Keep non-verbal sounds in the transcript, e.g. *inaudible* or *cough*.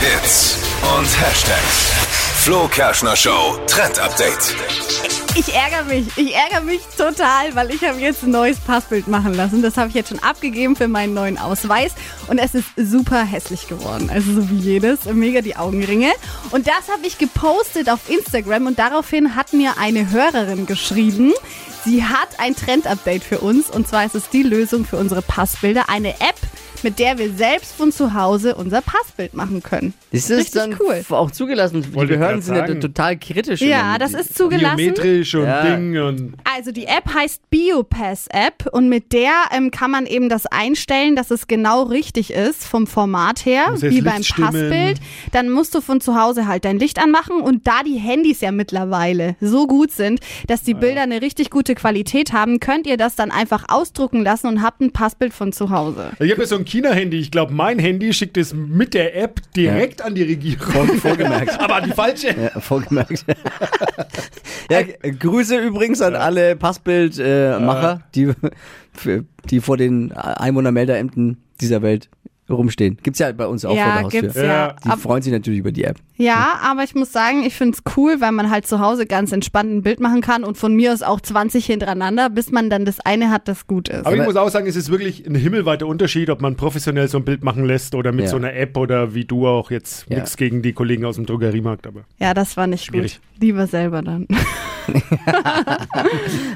Hits und Hashtags. Flo Kerschner Show Trend Update. Ich ärgere mich. Ich ärgere mich total, weil ich habe jetzt ein neues Passbild machen lassen. Das habe ich jetzt schon abgegeben für meinen neuen Ausweis. Und es ist super hässlich geworden. Also so wie jedes. Mega die Augenringe. Und das habe ich gepostet auf Instagram. Und daraufhin hat mir eine Hörerin geschrieben, sie hat ein Trend-Update für uns. Und zwar ist es die Lösung für unsere Passbilder. Eine App, mit der wir selbst von zu Hause unser Passbild machen können. Ist das Richtig dann cool. auch zugelassen? Die Wollte Behörden sind ja total kritisch. Ja, das ist zugelassen. Biometrisch und Ja. Ding und Also die App heißt Biopass App und mit der ähm, kann man eben das einstellen, dass es genau richtig ist vom Format her, wie beim stimmen. Passbild. Dann musst du von zu Hause halt dein Licht anmachen und da die Handys ja mittlerweile so gut sind, dass die Bilder eine richtig gute Qualität haben, könnt ihr das dann einfach ausdrucken lassen und habt ein Passbild von zu Hause. ich habe ja so ein China-Handy. Ich glaube, mein Handy schickt es mit der App direkt an die Regierung. vorgemerkt. *laughs* Aber an die falsche. Ja, vorgemerkt. *laughs* ja, äh, Grüße übrigens an alle Passbildmacher, die, *laughs* für- die vor den Einwohnermeldeämtern dieser Welt rumstehen. Gibt's ja bei uns auch vor der ja, Haustür. gibt's Ja. ja. Die Ab, freuen sich natürlich über die App. ja, aber ich muss sagen, ich find's cool, weil man halt zu Hause ganz entspannt ein Bild machen kann und von mir aus auch 20 hintereinander, bis man dann das eine hat, das gut ist. Aber ich muss auch sagen, es ist wirklich ein himmelweiter Unterschied, ob man professionell so ein Bild machen lässt oder mit Ja. so einer App oder wie du auch jetzt. Ja. Nichts gegen die Kollegen aus dem Drogeriemarkt, aber. Ja, das war nicht Schwierig. gut. Lieber selber dann. *laughs* *laughs*